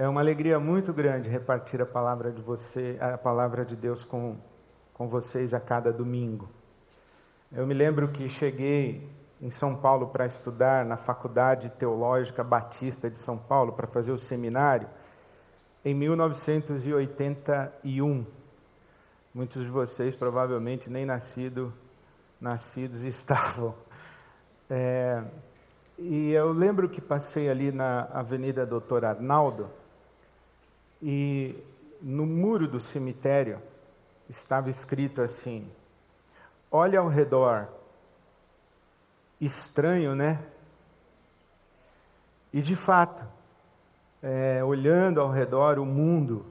É uma alegria muito grande repartir a palavra de você, a palavra de Deus com, com vocês a cada domingo. Eu me lembro que cheguei em São Paulo para estudar na Faculdade Teológica Batista de São Paulo para fazer o seminário em 1981. Muitos de vocês provavelmente nem nascido, nascidos estavam. É, e eu lembro que passei ali na Avenida Doutor Arnaldo e no muro do cemitério estava escrito assim: Olha ao redor. Estranho, né? E de fato, é, olhando ao redor, o mundo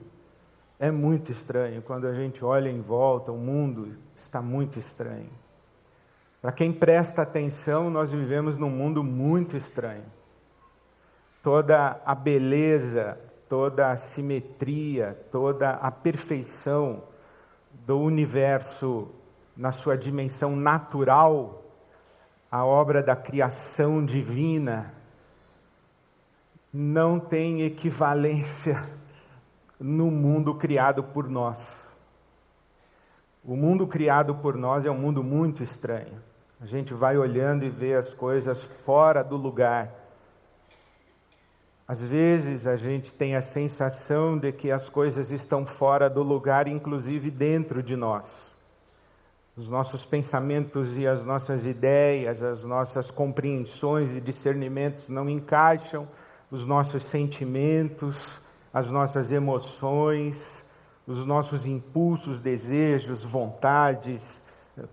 é muito estranho. Quando a gente olha em volta, o mundo está muito estranho. Para quem presta atenção, nós vivemos num mundo muito estranho. Toda a beleza, toda a simetria, toda a perfeição do universo na sua dimensão natural, a obra da criação divina, não tem equivalência no mundo criado por nós. O mundo criado por nós é um mundo muito estranho. A gente vai olhando e vê as coisas fora do lugar. Às vezes a gente tem a sensação de que as coisas estão fora do lugar, inclusive dentro de nós. Os nossos pensamentos e as nossas ideias, as nossas compreensões e discernimentos não encaixam, os nossos sentimentos, as nossas emoções, os nossos impulsos, desejos, vontades,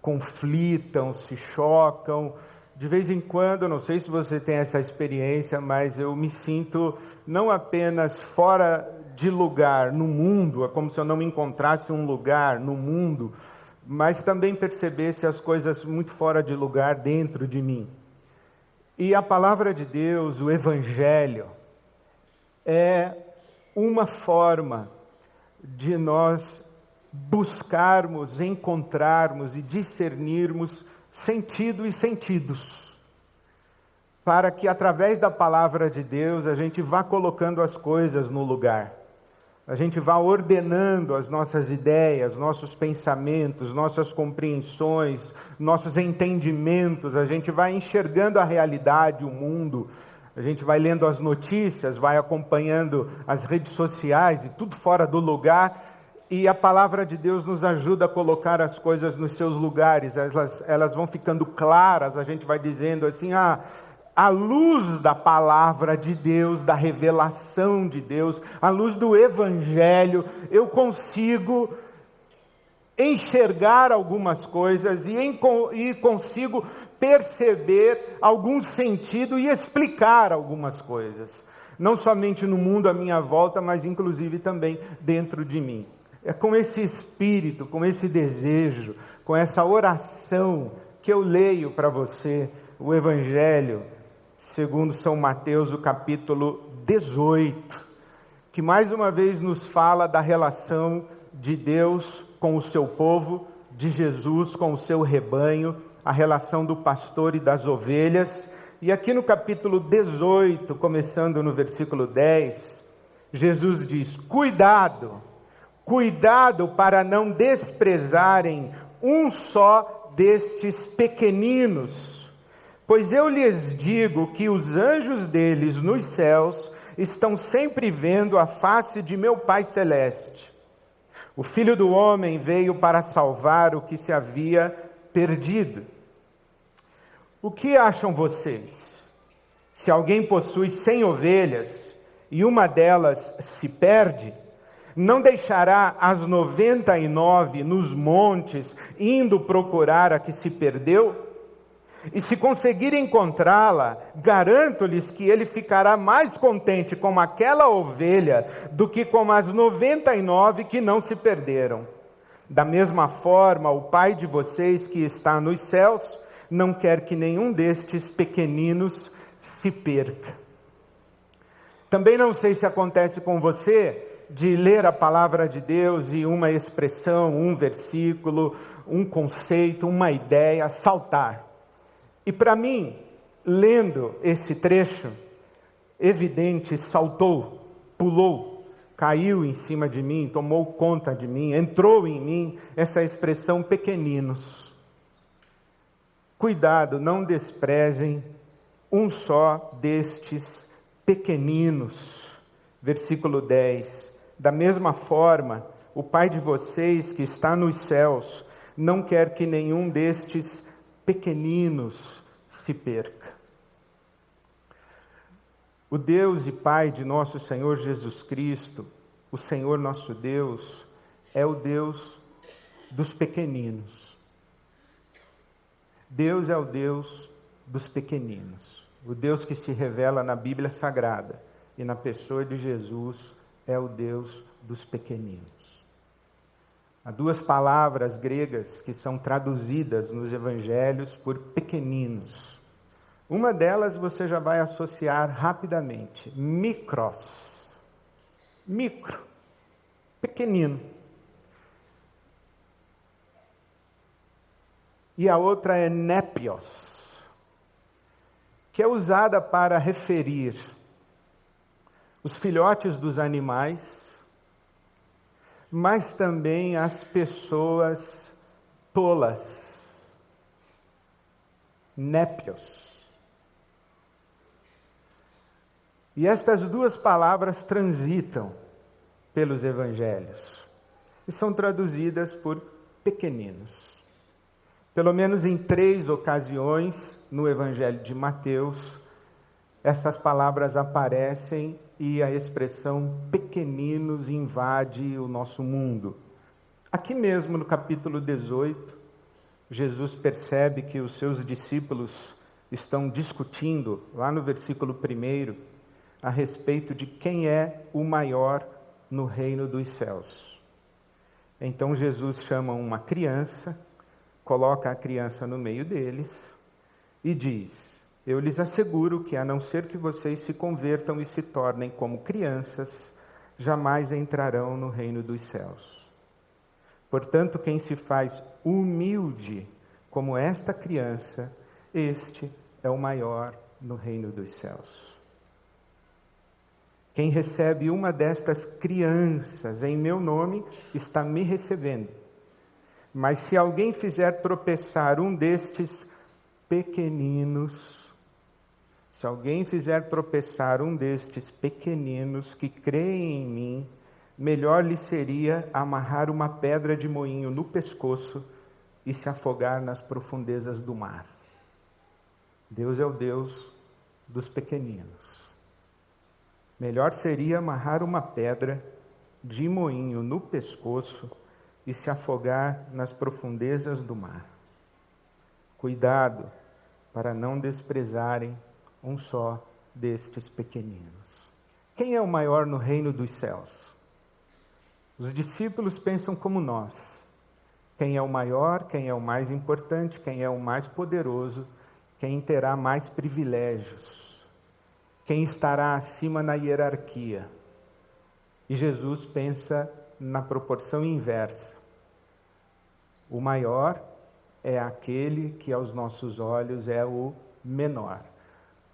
conflitam, se chocam. De vez em quando, não sei se você tem essa experiência, mas eu me sinto não apenas fora de lugar no mundo, é como se eu não me encontrasse um lugar no mundo, mas também percebesse as coisas muito fora de lugar dentro de mim. E a palavra de Deus, o Evangelho, é uma forma de nós buscarmos, encontrarmos e discernirmos sentido e sentidos, para que através da palavra de Deus a gente vá colocando as coisas no lugar, a gente vá ordenando as nossas ideias, nossos pensamentos, nossas compreensões, nossos entendimentos, a gente vai enxergando a realidade, o mundo. A gente vai lendo as notícias, vai acompanhando as redes sociais e tudo fora do lugar, e a palavra de Deus nos ajuda a colocar as coisas nos seus lugares, elas, elas vão ficando claras, a gente vai dizendo assim, ah, a luz da palavra de Deus, da revelação de Deus, a luz do Evangelho, eu consigo enxergar algumas coisas e, em, e consigo perceber algum sentido e explicar algumas coisas. Não somente no mundo à minha volta, mas inclusive também dentro de mim. É com esse espírito, com esse desejo, com essa oração que eu leio para você o Evangelho segundo São Mateus, o capítulo 18, que mais uma vez nos fala da relação de Deus com o seu povo, de Jesus com o seu rebanho, a relação do pastor e das ovelhas. E aqui no capítulo 18, começando no versículo 10, Jesus diz: Cuidado! Cuidado para não desprezarem um só destes pequeninos, pois eu lhes digo que os anjos deles nos céus estão sempre vendo a face de meu Pai Celeste. O Filho do Homem veio para salvar o que se havia perdido. O que acham vocês? Se alguém possui cem ovelhas e uma delas se perde, não deixará as noventa e nove nos montes, indo procurar a que se perdeu? E se conseguir encontrá-la, garanto-lhes que ele ficará mais contente com aquela ovelha do que com as noventa e nove que não se perderam. Da mesma forma, o Pai de vocês que está nos céus não quer que nenhum destes pequeninos se perca. Também não sei se acontece com você, de ler a palavra de Deus e uma expressão, um versículo, um conceito, uma ideia saltar. E para mim, lendo esse trecho, evidente saltou pulou, caiu em cima de mim, tomou conta de mim, entrou em mim, essa expressão pequeninos. Cuidado, não desprezem um só destes pequeninos. Versículo 10. Da mesma forma, o Pai de vocês que está nos céus não quer que nenhum destes pequeninos se perca. O Deus e Pai de nosso Senhor Jesus Cristo, o Senhor nosso Deus, é o Deus dos pequeninos. Deus é o Deus dos pequeninos. O Deus que se revela na Bíblia Sagrada e na pessoa de Jesus é o Deus dos pequeninos. Há duas palavras gregas que são traduzidas nos evangelhos por pequeninos. Uma delas você já vai associar rapidamente: micros. Micro. Pequenino. E a outra é népios, que é usada para referir os filhotes dos animais mas também as pessoas tolas, népios. E estas duas palavras transitam pelos evangelhos e são traduzidas por pequeninos. Pelo menos em três ocasiões no evangelho de Mateus, essas palavras aparecem e a expressão pequeninos invade o nosso mundo. Aqui mesmo no capítulo 18, Jesus percebe que os seus discípulos estão discutindo, lá no versículo 1, a respeito de quem é o maior no reino dos céus. Então Jesus chama uma criança, coloca a criança no meio deles e diz: eu lhes asseguro que, a não ser que vocês se convertam e se tornem como crianças, jamais entrarão no reino dos céus. Portanto, quem se faz humilde como esta criança, este é o maior no reino dos céus. Quem recebe uma destas crianças em meu nome está me recebendo. Mas se alguém fizer tropeçar um destes pequeninos, se alguém fizer tropeçar um destes pequeninos que creem em mim, melhor lhe seria amarrar uma pedra de moinho no pescoço e se afogar nas profundezas do mar. Deus é o Deus dos pequeninos. Melhor seria amarrar uma pedra de moinho no pescoço e se afogar nas profundezas do mar. Cuidado para não desprezarem um só destes pequeninos. Quem é o maior no reino dos céus? Os discípulos pensam como nós. Quem é o maior, quem é o mais importante, quem é o mais poderoso, quem terá mais privilégios, quem estará acima na hierarquia. E Jesus pensa na proporção inversa. O maior é aquele que aos nossos olhos é o menor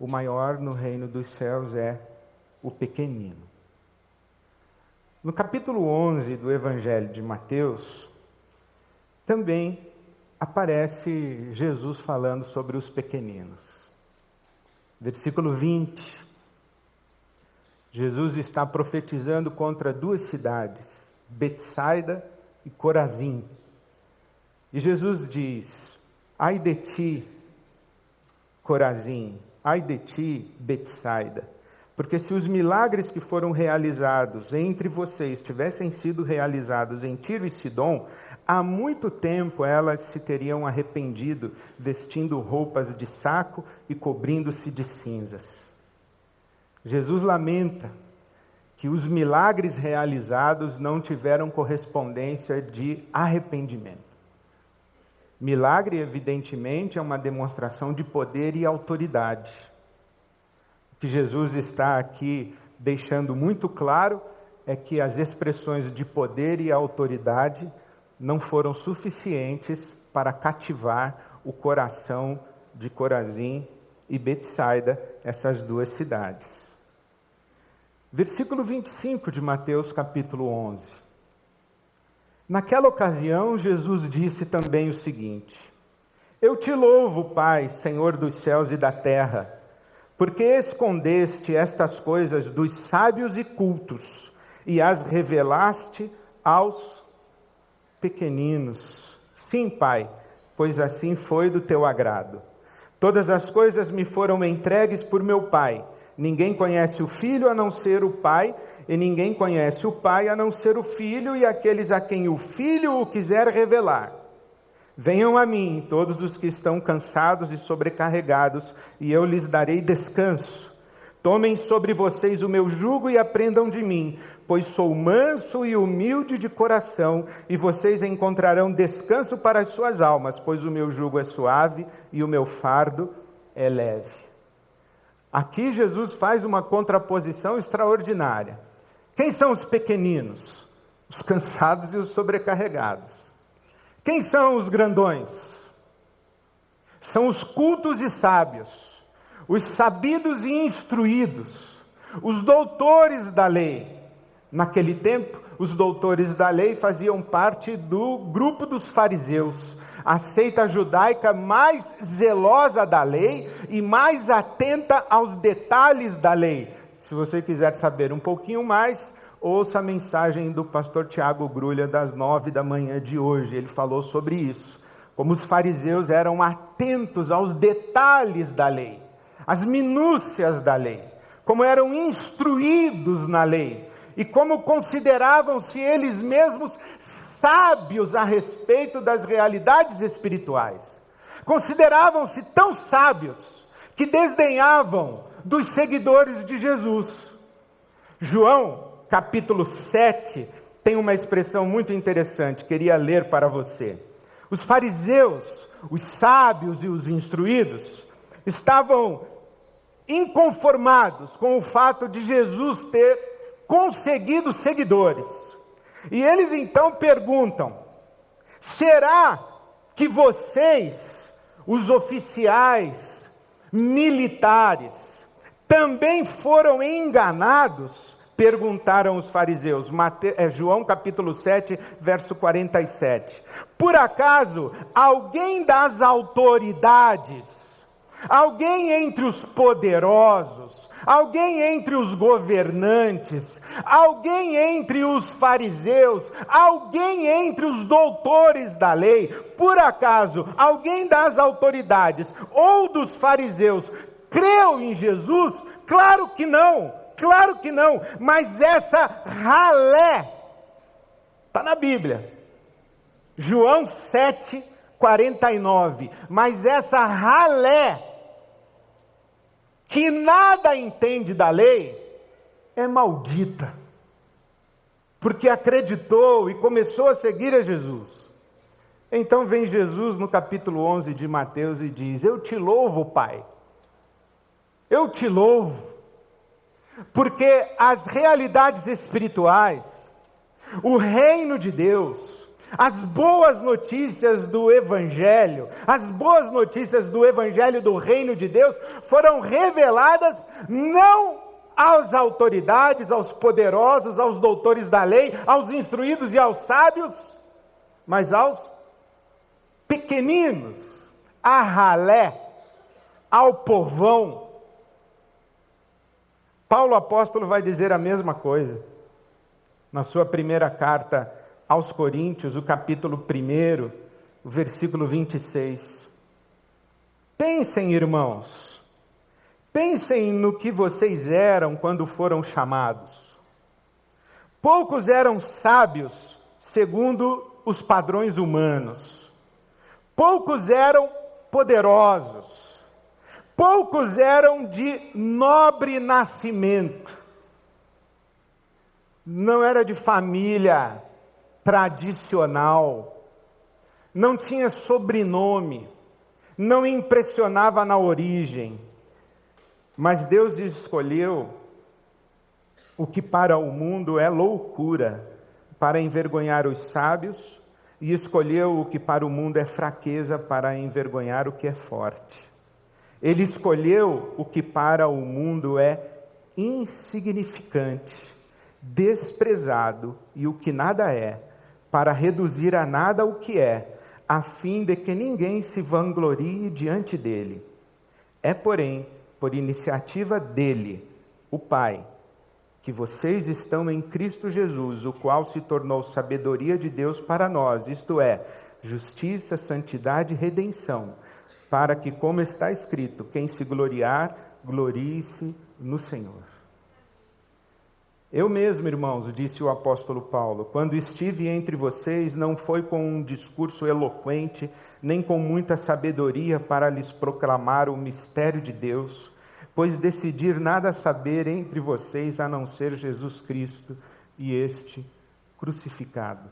o maior no reino dos céus é o pequenino. No capítulo 11 do Evangelho de Mateus, também aparece Jesus falando sobre os pequeninos. Versículo 20. Jesus está profetizando contra duas cidades, Betsaida e Corazim. E Jesus diz: Ai de ti, Corazim, Ai de ti, Betsaida, porque se os milagres que foram realizados entre vocês tivessem sido realizados em Tiro e Sidom, há muito tempo elas se teriam arrependido, vestindo roupas de saco e cobrindo-se de cinzas. Jesus lamenta que os milagres realizados não tiveram correspondência de arrependimento. Milagre, evidentemente, é uma demonstração de poder e autoridade. O que Jesus está aqui deixando muito claro é que as expressões de poder e autoridade não foram suficientes para cativar o coração de Corazim e Betsaida, essas duas cidades. Versículo 25 de Mateus, capítulo 11. Naquela ocasião, Jesus disse também o seguinte: Eu te louvo, Pai, Senhor dos céus e da terra, porque escondeste estas coisas dos sábios e cultos e as revelaste aos pequeninos. Sim, Pai, pois assim foi do teu agrado. Todas as coisas me foram entregues por meu Pai. Ninguém conhece o Filho a não ser o Pai, e ninguém conhece o Pai a não ser o Filho e aqueles a quem o Filho o quiser revelar. Venham a mim, todos os que estão cansados e sobrecarregados, e eu lhes darei descanso. Tomem sobre vocês o meu jugo e aprendam de mim, pois sou manso e humilde de coração, e vocês encontrarão descanso para as suas almas, pois o meu jugo é suave e o meu fardo é leve. Aqui Jesus faz uma contraposição extraordinária. Quem são os pequeninos? Os cansados e os sobrecarregados. Quem são os grandões? São os cultos e sábios, os sabidos e instruídos, os doutores da lei, Naquele tempo, os doutores da lei faziam parte do grupo dos fariseus, a seita judaica mais zelosa da lei e mais atenta aos detalhes da lei. Se você quiser saber um pouquinho mais, ouça a mensagem do pastor Tiago Grulha das nove da manhã de hoje. Ele falou sobre isso. Como os fariseus eram atentos aos detalhes da lei, às minúcias da lei, como eram instruídos na lei e como consideravam-se eles mesmos sábios a respeito das realidades espirituais. Consideravam-se tão sábios que desdenhavam dos seguidores de Jesus. João, capítulo 7, tem uma expressão muito interessante, queria ler para você. Os fariseus, os sábios e os instruídos, estavam inconformados com o fato de Jesus ter conseguido seguidores. E eles então perguntam: será que vocês, os oficiais militares, também foram enganados? Perguntaram os fariseus, Mate... é, João capítulo 7, verso 47. Por acaso alguém das autoridades, alguém entre os poderosos, alguém entre os governantes, alguém entre os fariseus, alguém entre os doutores da lei, por acaso alguém das autoridades ou dos fariseus creu em Jesus? Claro que não, claro que não, mas essa ralé está na Bíblia. João 7, 49. Mas essa ralé que nada entende da lei, é maldita, porque acreditou e começou a seguir a Jesus. Então vem Jesus no capítulo 11 de Mateus e diz: Eu te louvo, Pai, eu te louvo, porque as realidades espirituais, o reino de Deus, as boas notícias do Evangelho, as boas notícias do Evangelho do Reino de Deus foram reveladas não às autoridades, aos poderosos, aos doutores da lei, aos instruídos e aos sábios, mas aos pequeninos, a ralé, ao povão. Paulo apóstolo vai dizer a mesma coisa na sua primeira carta aos Coríntios, o capítulo 1, o versículo 26. Pensem, irmãos, pensem no que vocês eram quando foram chamados. Poucos eram sábios, segundo os padrões humanos. Poucos eram poderosos. Poucos eram de nobre nascimento. Não era de família tradicional, não tinha sobrenome, não impressionava na origem, mas Deus escolheu o que para o mundo é loucura, para envergonhar os sábios, e escolheu o que para o mundo é fraqueza, para envergonhar o que é forte. Ele escolheu o que para o mundo é insignificante, desprezado e o que nada é, para reduzir a nada o que é, a fim de que ninguém se vanglorie diante dele. É, porém, por iniciativa dele, o Pai, que vocês estão em Cristo Jesus, o qual se tornou sabedoria de Deus para nós, isto é, justiça, santidade e redenção, para que, como está escrito, quem se gloriar, glorie-se no Senhor. Eu mesmo, irmãos, disse o apóstolo Paulo, quando estive entre vocês, não foi com um discurso eloquente, nem com muita sabedoria para lhes proclamar o mistério de Deus, pois decidir nada saber entre vocês a não ser Jesus Cristo e este crucificado.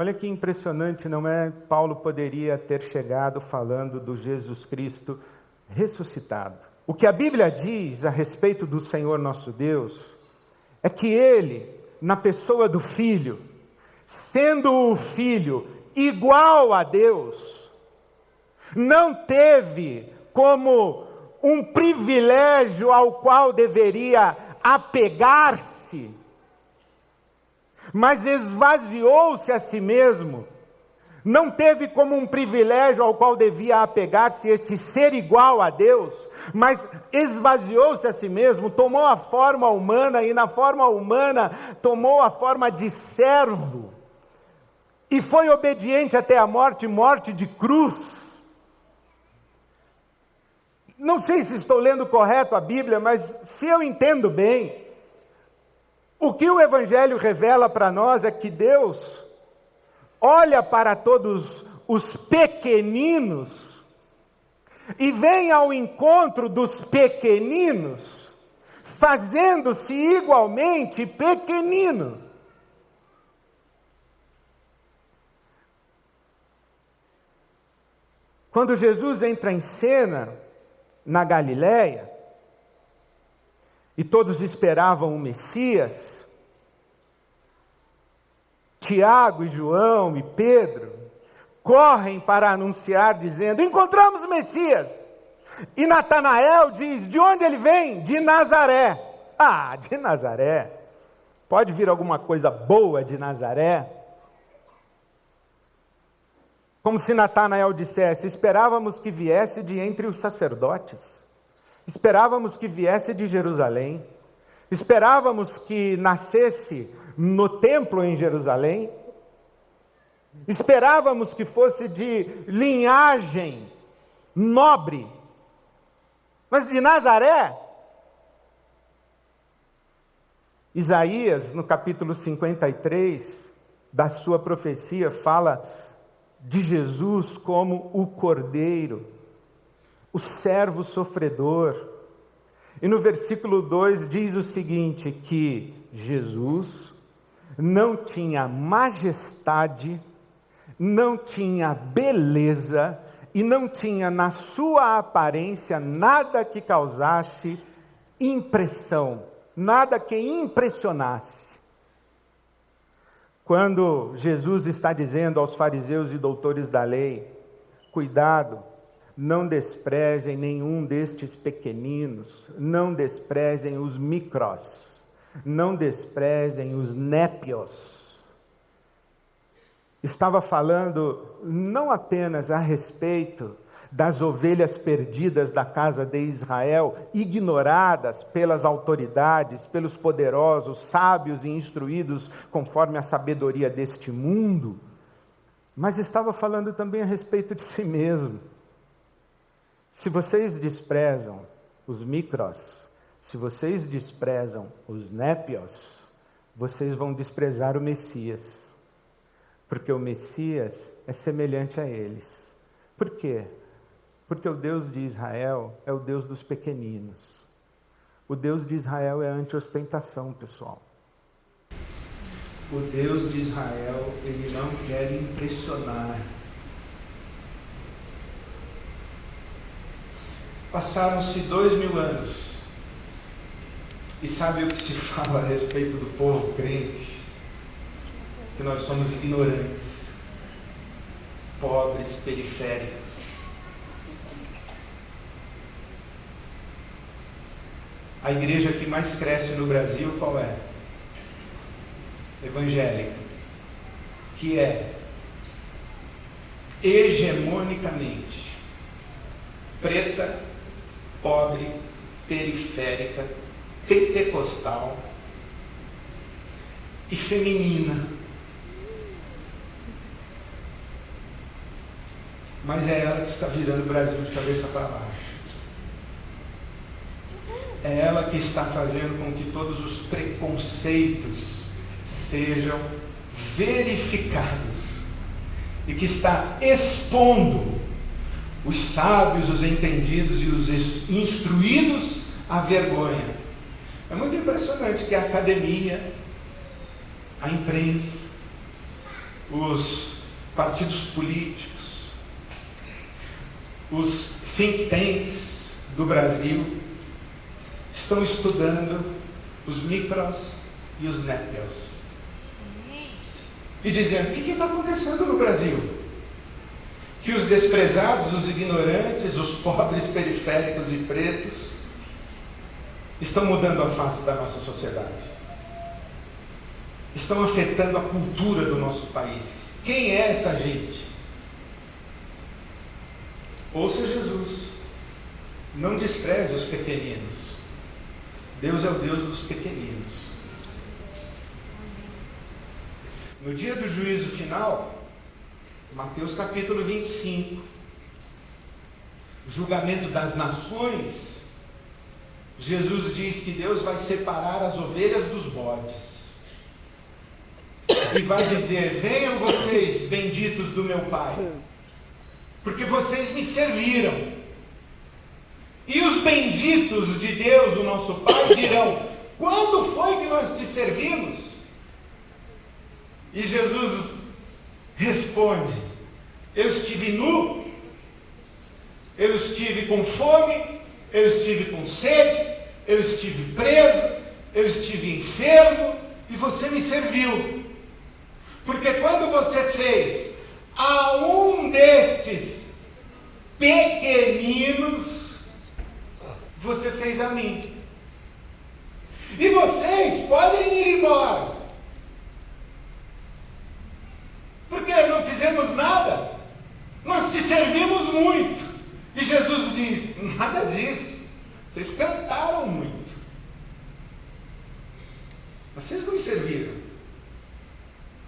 Olha que impressionante, não é? Paulo poderia ter chegado falando do Jesus Cristo ressuscitado. O que a Bíblia diz a respeito do Senhor nosso Deus é que ele, na pessoa do Filho, sendo o Filho igual a Deus, não teve como um privilégio ao qual deveria apegar-se, mas esvaziou-se a si mesmo, não teve como um privilégio ao qual devia apegar-se esse ser igual a Deus, mas esvaziou-se a si mesmo, tomou a forma humana e na forma humana tomou a forma de servo e foi obediente até a morte morte de cruz. Não sei se estou lendo correto a Bíblia, mas se eu entendo bem, o que o Evangelho revela para nós é que Deus olha para todos os pequeninos e vem ao encontro dos pequeninos, fazendo-se igualmente pequenino. Quando Jesus entra em cena na Galiléia, e todos esperavam o Messias, Tiago e João e Pedro correm para anunciar, dizendo: Encontramos o Messias. E Natanael diz: De onde ele vem? De Nazaré. Ah, de Nazaré. Pode vir alguma coisa boa de Nazaré? Como se Natanael dissesse: Esperávamos que viesse de entre os sacerdotes, esperávamos que viesse de Jerusalém, esperávamos que nascesse no templo em Jerusalém, Esperávamos que fosse de linhagem nobre, mas de Nazaré. Isaías, no capítulo 53 da sua profecia, fala de Jesus como o cordeiro, o servo sofredor. E no versículo 2 diz o seguinte: que Jesus não tinha majestade não tinha beleza e não tinha na sua aparência nada que causasse impressão, nada que impressionasse. Quando Jesus está dizendo aos fariseus e doutores da lei: cuidado, não desprezem nenhum destes pequeninos, não desprezem os micros, não desprezem os népios. Estava falando não apenas a respeito das ovelhas perdidas da casa de Israel, ignoradas pelas autoridades, pelos poderosos, sábios e instruídos conforme a sabedoria deste mundo, mas estava falando também a respeito de si mesmo. Se vocês desprezam os micros, se vocês desprezam os népios, vocês vão desprezar o Messias porque o Messias é semelhante a eles. Por quê? Porque o Deus de Israel é o Deus dos pequeninos. O Deus de Israel é anti-ostentação, pessoal. O Deus de Israel, ele não quer impressionar. Passaram-se dois mil anos. E sabe o que se fala a respeito do povo crente? que nós somos ignorantes, pobres, periféricos. A igreja que mais cresce no Brasil, qual é? Evangélica. Que é hegemonicamente preta, pobre, periférica, pentecostal e feminina. Mas é ela que está virando o Brasil de cabeça para baixo. É ela que está fazendo com que todos os preconceitos sejam verificados e que está expondo os sábios, os entendidos e os instruídos à vergonha. É muito impressionante que a academia, a imprensa, os partidos políticos, os think tanks do Brasil estão estudando os micros e os népios. E dizendo: o que está acontecendo no Brasil? Que os desprezados, os ignorantes, os pobres periféricos e pretos estão mudando a face da nossa sociedade. Estão afetando a cultura do nosso país. Quem é essa gente? Ouça Jesus. Não despreze os pequeninos. Deus é o Deus dos pequeninos. No dia do juízo final, Mateus capítulo 25, julgamento das nações, Jesus diz que Deus vai separar as ovelhas dos bodes. E vai dizer: Venham vocês, benditos do meu Pai, porque vocês me serviram. E os benditos de Deus, o nosso Pai, dirão: Quando foi que nós te servimos? E Jesus responde: Eu estive nu, eu estive com fome, eu estive com sede, eu estive preso, eu estive enfermo e você me serviu. Porque quando você fez a um destes pequeninos, você fez a mim. E vocês podem ir embora. Porque não fizemos nada. Nós te servimos muito. E Jesus diz: nada disso. Vocês cantaram muito. Vocês não me serviram.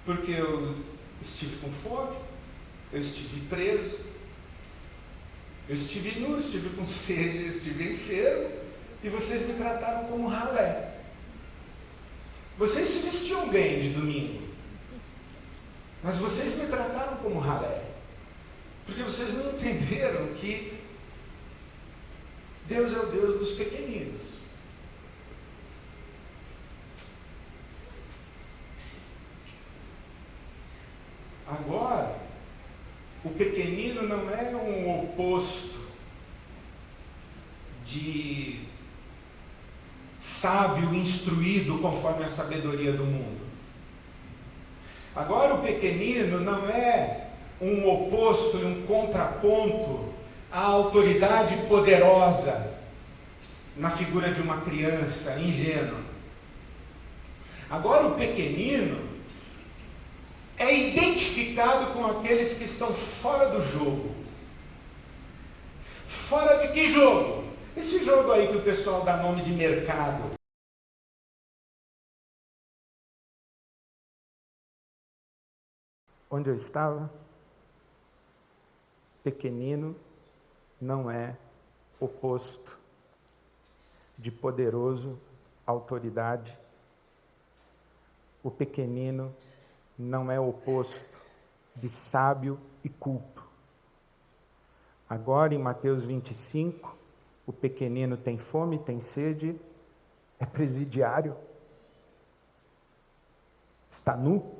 Porque eu estive com fome, eu estive preso, eu estive nu, estive com sede, eu estive enfermo, e vocês me trataram como ralé. Vocês se vestiam bem de domingo, mas vocês me trataram como ralé. Porque vocês não entenderam que Deus é o Deus dos pequeninos. Agora, o pequenino não é um oposto de sábio instruído conforme a sabedoria do mundo. Agora, o pequenino não é um oposto e um contraponto à autoridade poderosa na figura de uma criança ingênua. Agora, o pequenino é identificado com aqueles que estão fora do jogo. Fora de que jogo? Esse jogo aí que o pessoal dá nome de mercado. Onde eu estava? Pequenino não é oposto de poderoso autoridade. O pequenino não é oposto de sábio e culto. Agora, em Mateus 25, o pequenino tem fome, tem sede, é presidiário, está nu,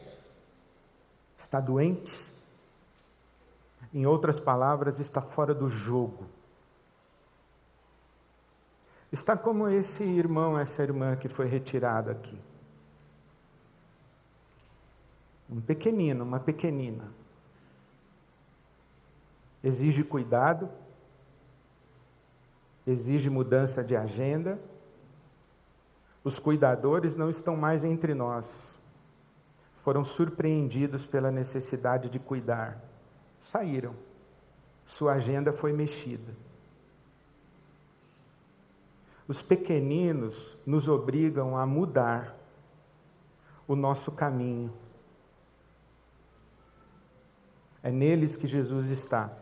está doente. Em outras palavras, está fora do jogo. Está como esse irmão, essa irmã que foi retirada aqui. Um pequenino, uma pequenina. Exige cuidado, exige mudança de agenda, Os cuidadores não estão mais entre nós. Foram surpreendidos pela necessidade de cuidar. Saíram. Sua agenda foi mexida. Os pequeninos nos obrigam a mudar o nosso caminho. É neles que Jesus está.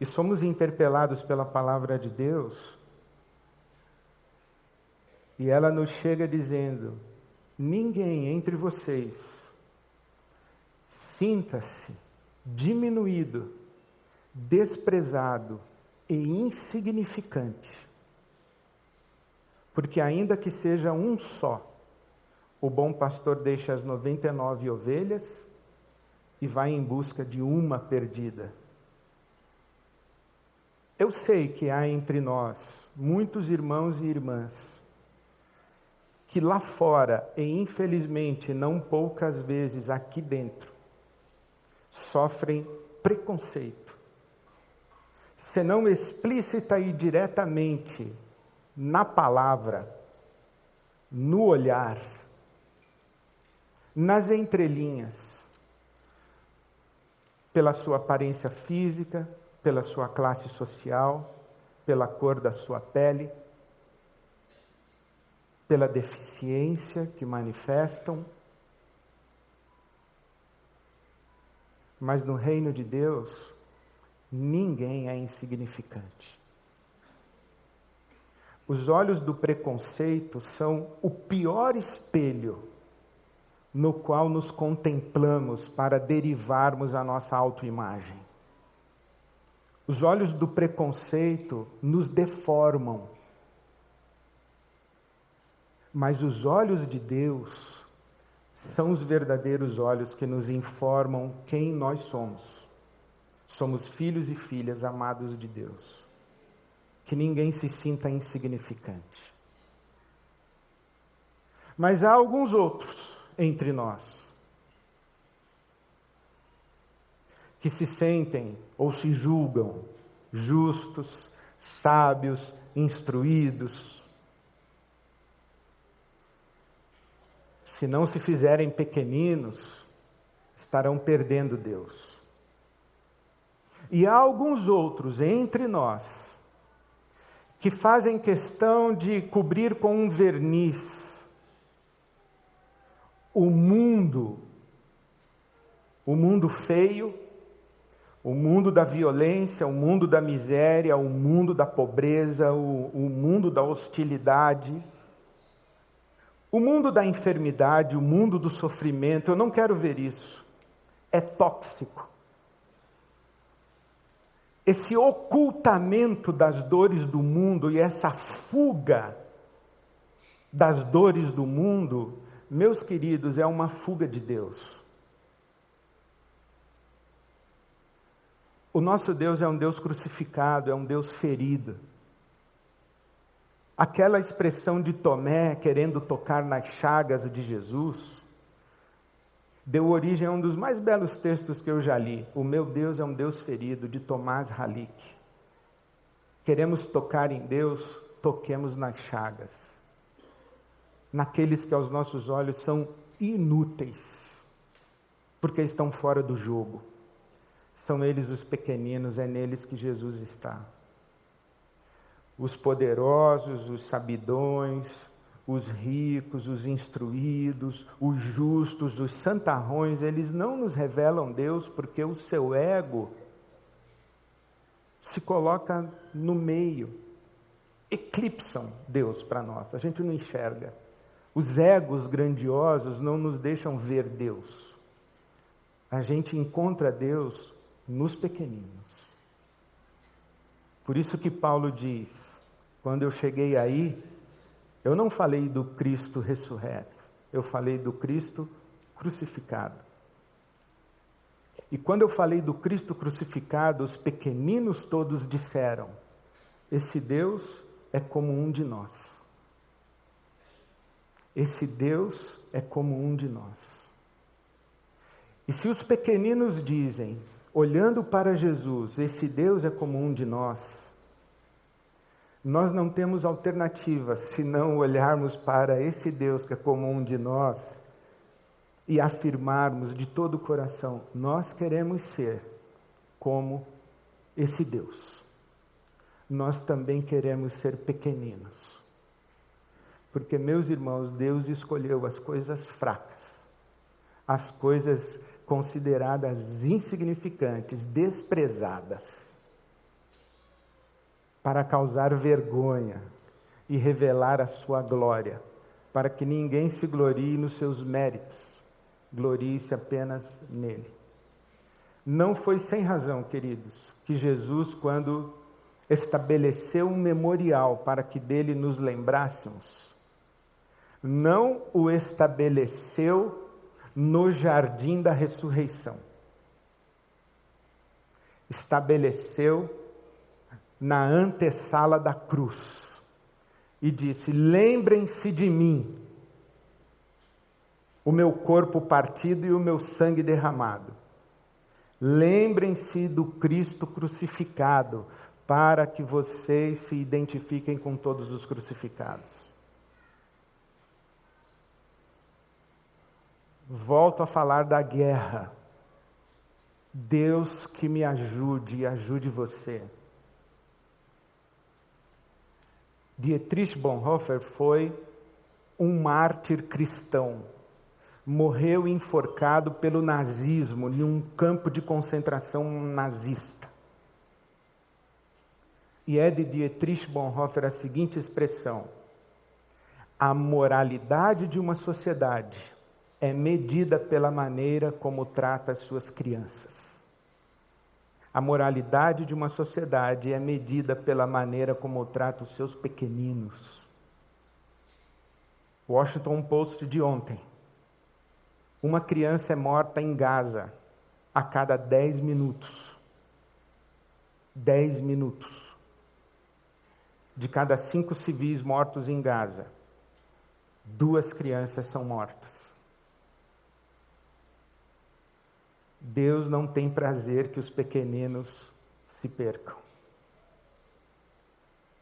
E somos interpelados pela palavra de Deus, e ela nos chega dizendo: ninguém entre vocês sinta-se diminuído desprezado e insignificante. Porque, ainda que seja um só, o bom pastor deixa as 99 ovelhas e vai em busca de uma perdida. Eu sei que há entre nós muitos irmãos e irmãs que lá fora, e infelizmente não poucas vezes aqui dentro, sofrem preconceito. Senão explícita e diretamente na palavra, no olhar, nas entrelinhas, pela sua aparência física, pela sua classe social, pela cor da sua pele, pela deficiência que manifestam. Mas no reino de Deus, Ninguém é insignificante. Os olhos do preconceito são o pior espelho no qual nos contemplamos para derivarmos a nossa autoimagem. Os olhos do preconceito nos deformam. Mas os olhos de Deus são os verdadeiros olhos que nos informam quem nós somos. Somos filhos e filhas amados de Deus. Que ninguém se sinta insignificante. Mas há alguns outros entre nós que se sentem ou se julgam justos, sábios, instruídos. Se não se fizerem pequeninos, estarão perdendo Deus. E há alguns outros entre nós que fazem questão de cobrir com um verniz o mundo, o mundo feio, o mundo da violência, o mundo da miséria, o mundo da pobreza, o, o mundo da hostilidade, o mundo da enfermidade, o mundo do sofrimento. Eu não quero ver isso. É tóxico esse ocultamento das dores do mundo e essa fuga das dores do mundo, meus queridos, é uma fuga de Deus. O nosso Deus é um Deus crucificado, é um Deus ferido. Aquela expressão de Tomé querendo tocar nas chagas de Jesus, deu origem a um dos mais belos textos que eu já li. O meu Deus é um Deus ferido, de Tomás Halik. Queremos tocar em Deus, toquemos nas chagas. Naqueles que aos nossos olhos são inúteis, porque estão fora do jogo. São eles os pequeninos, é neles que Jesus está. Os poderosos, os sabidões, os ricos, os instruídos, os justos, os santarrões, eles não nos revelam Deus porque o seu ego se coloca no meio, eclipsam Deus para nós, a gente não enxerga. Os egos grandiosos não nos deixam ver Deus. A gente encontra Deus nos pequeninos. Por isso que Paulo diz: quando eu cheguei aí, eu não falei do Cristo ressurreto, eu falei do Cristo crucificado. E quando eu falei do Cristo crucificado, os pequeninos todos disseram: Esse Deus é como um de nós. Esse Deus é como um de nós. E se os pequeninos dizem, olhando para Jesus, esse Deus é como um de nós, Nós não temos alternativa se não olharmos para esse Deus que é comum de nós e afirmarmos de todo o coração: nós queremos ser como esse Deus. Nós também queremos ser pequeninos. Porque, meus irmãos, Deus escolheu as coisas fracas, as coisas consideradas insignificantes, desprezadas, para causar vergonha e revelar a sua glória, para que ninguém se glorie nos seus méritos, glorie-se apenas nele. Não foi sem razão, queridos, que Jesus, quando estabeleceu um memorial para que dele nos lembrássemos, não o estabeleceu no jardim da ressurreição. Estabeleceu na antessala da cruz e disse: Lembrem-se de mim, o meu corpo partido e o meu sangue derramado. Lembrem-se do Cristo crucificado, para que vocês se identifiquem com todos os crucificados. Volto a falar da guerra. Deus que me ajude e ajude você. Dietrich Bonhoeffer foi um mártir cristão. Morreu enforcado pelo nazismo em um campo de concentração nazista. E é de Dietrich Bonhoeffer a seguinte expressão: a moralidade de uma sociedade é medida pela maneira como trata as suas crianças. A moralidade de uma sociedade é medida pela maneira como trata os seus pequeninos. Washington Post de ontem. Uma criança é morta em Gaza a cada 10 minutos. 10 minutos. De cada cinco civis mortos em Gaza, duas crianças são mortas. Deus não tem prazer que os pequeninos se percam.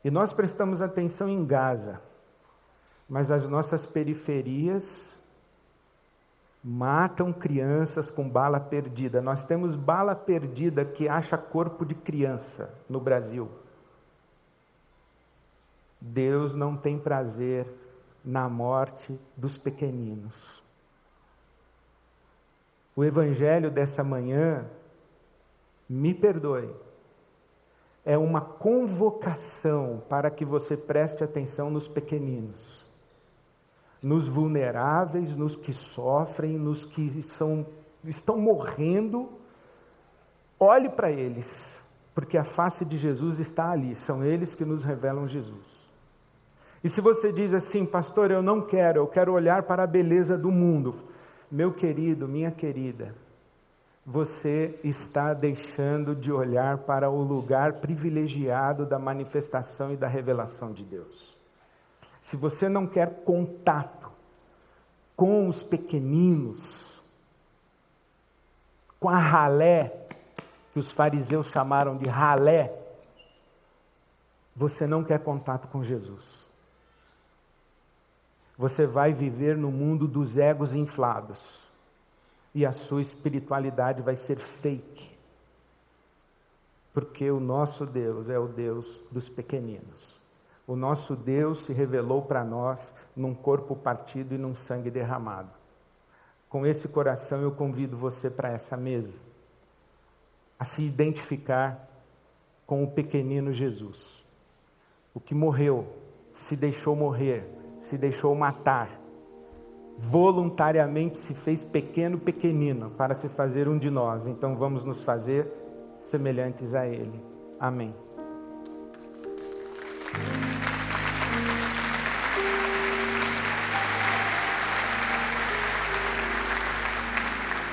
E nós prestamos atenção em Gaza, mas as nossas periferias matam crianças com bala perdida. Nós temos bala perdida que acha corpo de criança no Brasil. Deus não tem prazer na morte dos pequeninos. O evangelho dessa manhã, me perdoe, é uma convocação para que você preste atenção nos pequeninos, nos vulneráveis, nos que sofrem, nos que são, estão morrendo. Olhe para eles, porque a face de Jesus está ali, são eles que nos revelam Jesus. E se você diz assim, pastor, eu não quero, eu quero olhar para a beleza do mundo, meu querido, minha querida, você está deixando de olhar para o lugar privilegiado da manifestação e da revelação de Deus. Se você não quer contato com os pequeninos, com a ralé, que os fariseus chamaram de ralé, você não quer contato com Jesus você vai viver no mundo dos egos inflados. E a sua espiritualidade vai ser fake. Porque o nosso Deus é o Deus dos pequeninos. O nosso Deus se revelou para nós num corpo partido e num sangue derramado. Com esse coração eu convido você para essa mesa, a se identificar com o pequenino Jesus, o que morreu, se deixou morrer se deixou matar, voluntariamente se fez pequeno, pequenino, para se fazer um de nós. Então vamos nos fazer semelhantes a Ele. Amém.